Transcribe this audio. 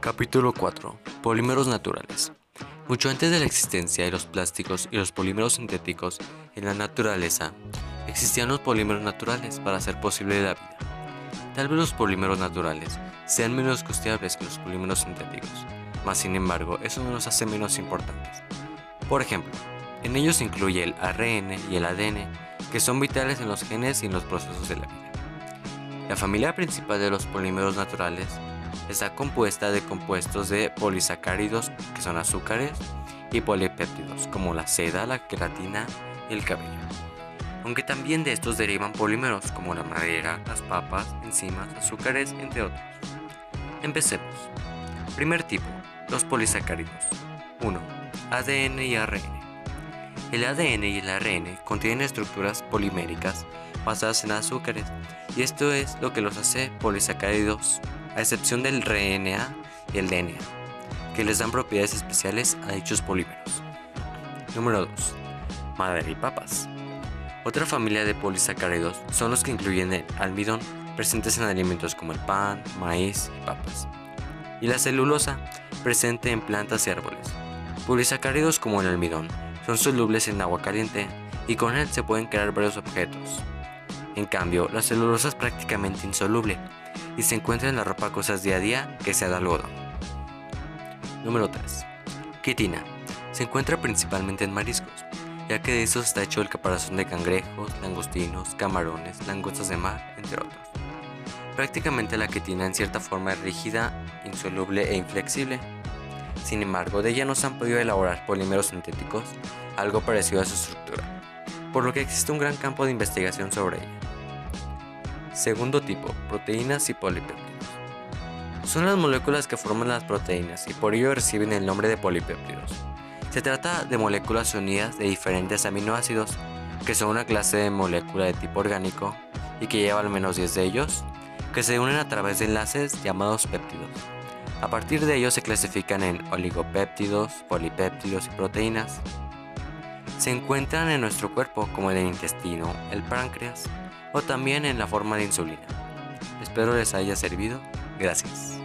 Capítulo 4. Polímeros naturales. Mucho antes de la existencia de los plásticos y los polímeros sintéticos en la naturaleza, existían los polímeros naturales para hacer posible la vida. Tal vez los polímeros naturales sean menos costeables que los polímeros sintéticos, mas sin embargo eso no los hace menos importantes. Por ejemplo, en ellos incluye el ARN y el ADN, que son vitales en los genes y en los procesos de la vida. La familia principal de los polímeros naturales está compuesta de compuestos de polisacáridos, que son azúcares, y polipéptidos, como la seda, la queratina y el cabello. Aunque también de estos derivan polímeros, como la madera, las papas, enzimas, azúcares, entre otros. Empecemos. Primer tipo, los polisacáridos. 1. ADN y ARN. El ADN y el ARN contienen estructuras poliméricas basadas en azúcares, y esto es lo que los hace polisacáridos a excepción del RNA y el DNA, que les dan propiedades especiales a dichos polímeros. Número 2. Madera y papas. Otra familia de polisacáridos son los que incluyen el almidón presentes en alimentos como el pan, maíz y papas, y la celulosa presente en plantas y árboles. Polisacáridos como el almidón son solubles en agua caliente y con él se pueden crear varios objetos. En cambio, la celulosa es prácticamente insoluble y se encuentra en la ropa cosas día a día que sea de algodón. Número 3. Quitina. Se encuentra principalmente en mariscos, ya que de eso está hecho el caparazón de cangrejos, langostinos, camarones, langostas de mar, entre otros. Prácticamente la quitina en cierta forma es rígida, insoluble e inflexible. Sin embargo, de ella no se han podido elaborar polímeros sintéticos, algo parecido a su estructura, por lo que existe un gran campo de investigación sobre ella. Segundo tipo, proteínas y polipéptidos. Son las moléculas que forman las proteínas y por ello reciben el nombre de polipéptidos. Se trata de moléculas unidas de diferentes aminoácidos, que son una clase de molécula de tipo orgánico y que lleva al menos 10 de ellos, que se unen a través de enlaces llamados péptidos. A partir de ellos se clasifican en oligopéptidos, polipéptidos y proteínas. Se encuentran en nuestro cuerpo como en el intestino, el páncreas, o también en la forma de insulina. Espero les haya servido. Gracias.